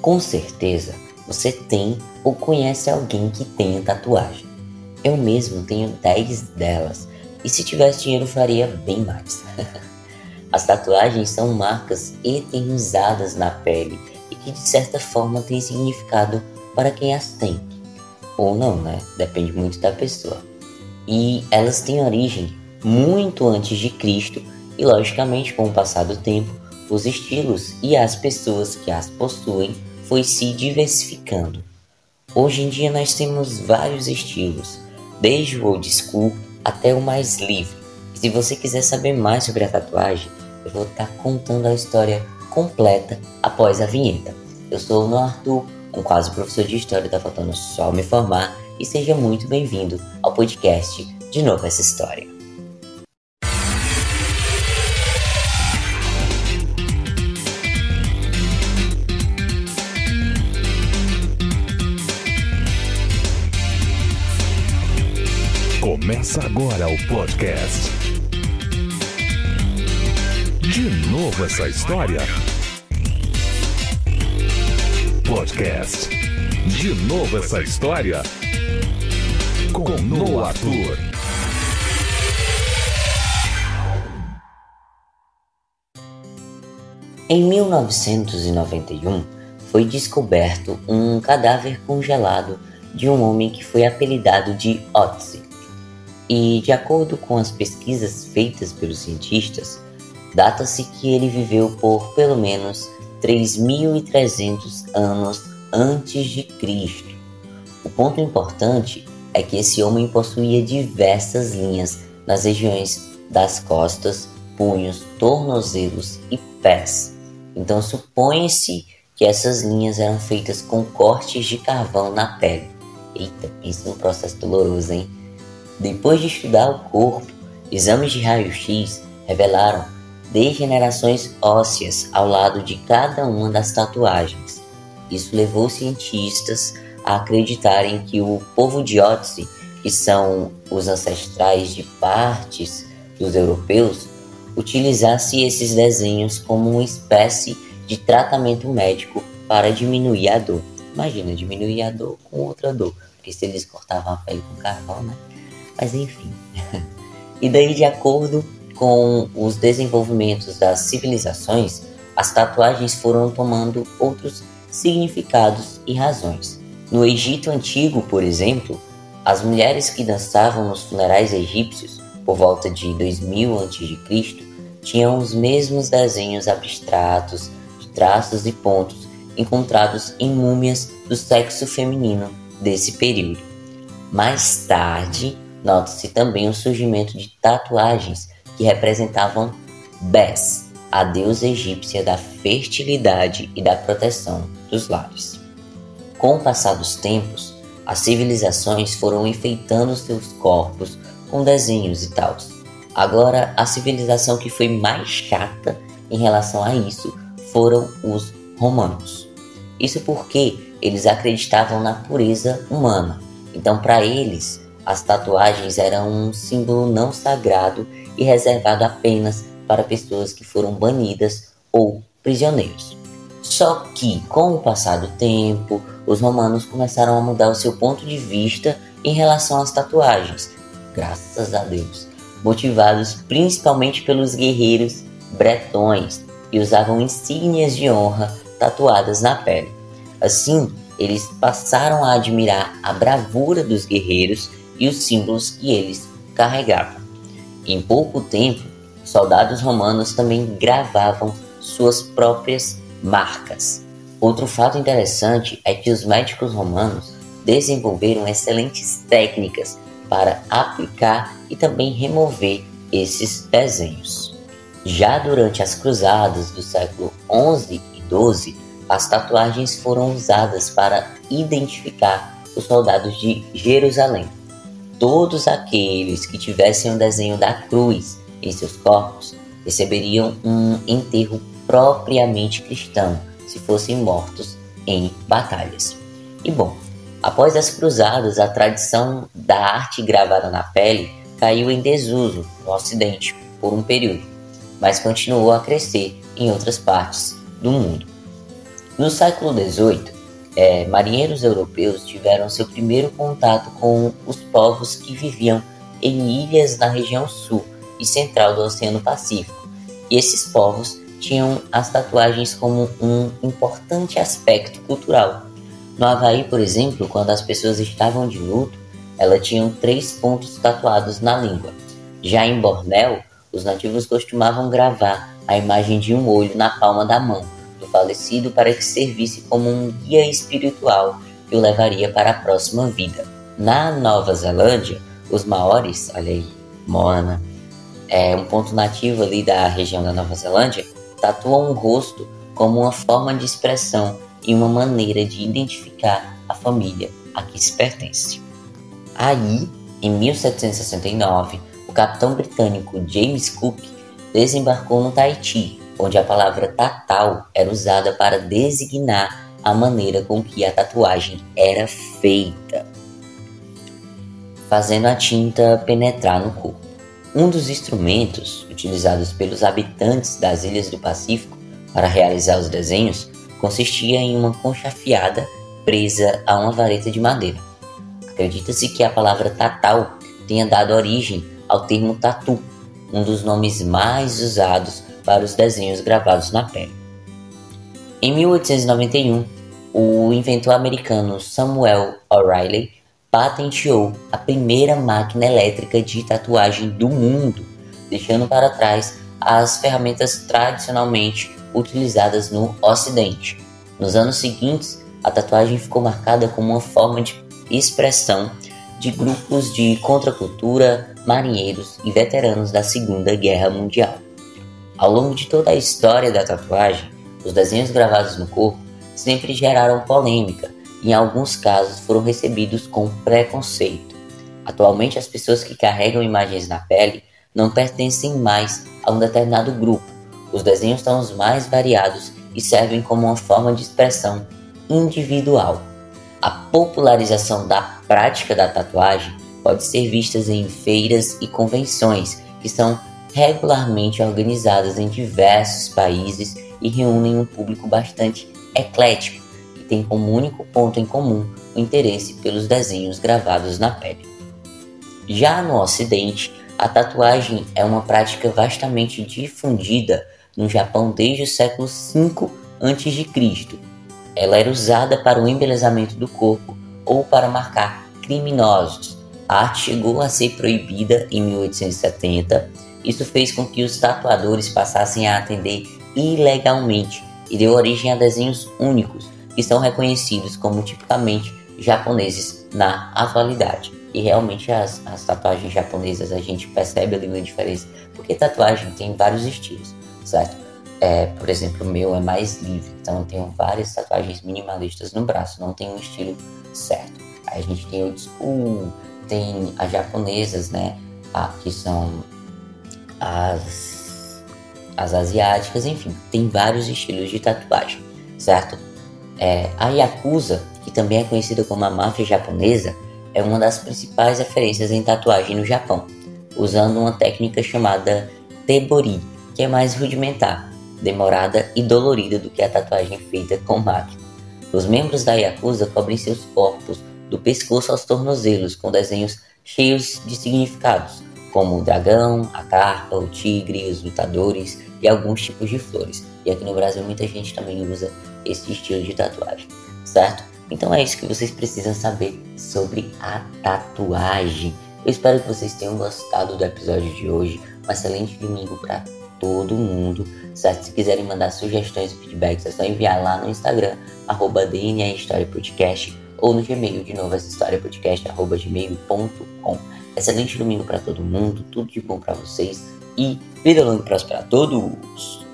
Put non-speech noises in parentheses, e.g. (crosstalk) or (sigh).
Com certeza você tem ou conhece alguém que tenha tatuagem. Eu mesmo tenho 10 delas e se tivesse dinheiro faria bem mais. (laughs) As tatuagens são marcas eternizadas na pele e que de certa forma têm significado para quem as tem. Ou não, né? Depende muito da pessoa. E elas têm origem muito antes de Cristo e logicamente com o passar do tempo, os estilos e as pessoas que as possuem foi se diversificando. Hoje em dia nós temos vários estilos, desde o old school até o mais livre. Se você quiser saber mais sobre a tatuagem, eu vou estar contando a história completa após a vinheta. Eu sou o No Arthur, um quase professor de história, tá faltando só me formar, e seja muito bem-vindo ao podcast De Novo Essa História. Começa agora o podcast. De novo essa história. Podcast. De novo essa história. Com Noah Arthur. Em 1991, foi descoberto um cadáver congelado de um homem que foi apelidado de Otzi. E, de acordo com as pesquisas feitas pelos cientistas, data-se que ele viveu por pelo menos 3.300 anos antes de Cristo. O ponto importante é que esse homem possuía diversas linhas nas regiões das costas, punhos, tornozelos e pés. Então supõe-se que essas linhas eram feitas com cortes de carvão na pele. Eita, pensa num processo doloroso, hein? Depois de estudar o corpo, exames de raio-x revelaram degenerações ósseas ao lado de cada uma das tatuagens. Isso levou cientistas a acreditarem que o povo de Otzi, que são os ancestrais de partes dos europeus, utilizasse esses desenhos como uma espécie de tratamento médico para diminuir a dor. Imagina, diminuir a dor com outra dor, porque se eles cortavam a pele com carvão, né? Mas enfim. (laughs) e daí, de acordo com os desenvolvimentos das civilizações, as tatuagens foram tomando outros significados e razões. No Egito Antigo, por exemplo, as mulheres que dançavam nos funerais egípcios por volta de 2000 a.C. tinham os mesmos desenhos abstratos, de traços e pontos encontrados em múmias do sexo feminino desse período. Mais tarde, Nota-se também o surgimento de tatuagens que representavam Bes, a deusa egípcia da fertilidade e da proteção dos lares. Com o passar dos tempos, as civilizações foram enfeitando seus corpos com desenhos e tal. Agora, a civilização que foi mais chata em relação a isso foram os romanos. Isso porque eles acreditavam na pureza humana. Então, para eles, as tatuagens eram um símbolo não sagrado e reservado apenas para pessoas que foram banidas ou prisioneiros. Só que, com o passar do tempo, os romanos começaram a mudar o seu ponto de vista em relação às tatuagens, graças a Deus, motivados principalmente pelos guerreiros bretões que usavam insígnias de honra tatuadas na pele. Assim, eles passaram a admirar a bravura dos guerreiros e os símbolos que eles carregavam. Em pouco tempo, soldados romanos também gravavam suas próprias marcas. Outro fato interessante é que os médicos romanos desenvolveram excelentes técnicas para aplicar e também remover esses desenhos. Já durante as cruzadas do século 11 e 12, as tatuagens foram usadas para identificar os soldados de Jerusalém todos aqueles que tivessem o desenho da cruz em seus corpos receberiam um enterro propriamente cristão se fossem mortos em batalhas. E bom, após as cruzadas, a tradição da arte gravada na pele caiu em desuso no Ocidente por um período, mas continuou a crescer em outras partes do mundo. No século XVIII, é, marinheiros europeus tiveram seu primeiro contato com os povos que viviam em ilhas na região sul e central do Oceano Pacífico. E esses povos tinham as tatuagens como um importante aspecto cultural. No Havaí, por exemplo, quando as pessoas estavam de luto, elas tinham três pontos tatuados na língua. Já em Bornéu, os nativos costumavam gravar a imagem de um olho na palma da mão falecido para que servisse como um guia espiritual que o levaria para a próxima vida. Na Nova Zelândia, os maores, olha aí, Moana, é um ponto nativo ali da região da Nova Zelândia, tatuam o rosto como uma forma de expressão e uma maneira de identificar a família a que se pertence. Aí, em 1769, o capitão britânico James Cook desembarcou no Tahiti, onde a palavra tatal era usada para designar a maneira com que a tatuagem era feita, fazendo a tinta penetrar no corpo. Um dos instrumentos utilizados pelos habitantes das ilhas do Pacífico para realizar os desenhos consistia em uma concha afiada presa a uma vareta de madeira. Acredita-se que a palavra tatal tenha dado origem ao termo tatu, um dos nomes mais usados para os desenhos gravados na pele. Em 1891, o inventor americano Samuel O'Reilly patenteou a primeira máquina elétrica de tatuagem do mundo, deixando para trás as ferramentas tradicionalmente utilizadas no Ocidente. Nos anos seguintes, a tatuagem ficou marcada como uma forma de expressão de grupos de contracultura, marinheiros e veteranos da Segunda Guerra Mundial. Ao longo de toda a história da tatuagem, os desenhos gravados no corpo sempre geraram polêmica em alguns casos foram recebidos com preconceito. Atualmente, as pessoas que carregam imagens na pele não pertencem mais a um determinado grupo. Os desenhos são os mais variados e servem como uma forma de expressão individual. A popularização da prática da tatuagem pode ser vista em feiras e convenções que são regularmente organizadas em diversos países e reúnem um público bastante eclético tem como único ponto em comum o interesse pelos desenhos gravados na pele. Já no Ocidente, a tatuagem é uma prática vastamente difundida no Japão desde o século V a.C. Ela era usada para o embelezamento do corpo ou para marcar criminosos. A arte chegou a ser proibida em 1870. Isso fez com que os tatuadores passassem a atender ilegalmente e deu origem a desenhos únicos, que são reconhecidos como tipicamente japoneses na atualidade. E realmente as, as tatuagens japonesas a gente percebe ali uma diferença, porque tatuagem tem vários estilos, certo? É, por exemplo, o meu é mais livre, então eu tenho várias tatuagens minimalistas no braço, não tem um estilo certo. Aí a gente tem o school, tem as japonesas, né? Ah, que são as, as asiáticas, enfim, tem vários estilos de tatuagem, certo? É, a Yakuza, que também é conhecida como a máfia japonesa, é uma das principais referências em tatuagem no Japão, usando uma técnica chamada Tebori, que é mais rudimentar, demorada e dolorida do que a tatuagem feita com máquina. Os membros da Yakuza cobrem seus corpos do pescoço aos tornozelos com desenhos cheios de significados, como o dragão, a carpa, o tigre, os lutadores e alguns tipos de flores. E aqui no Brasil muita gente também usa esse estilo de tatuagem, certo? Então é isso que vocês precisam saber sobre a tatuagem. Eu espero que vocês tenham gostado do episódio de hoje. Um excelente domingo para todo mundo, certo? Se quiserem mandar sugestões e feedbacks, é só enviar lá no Instagram, arroba DNA História Podcast, ou no Gmail, de novo, essa história podcast, arroba gmail.com. Excelente domingo para todo mundo, tudo de bom para vocês e vida longa e próspera a todos!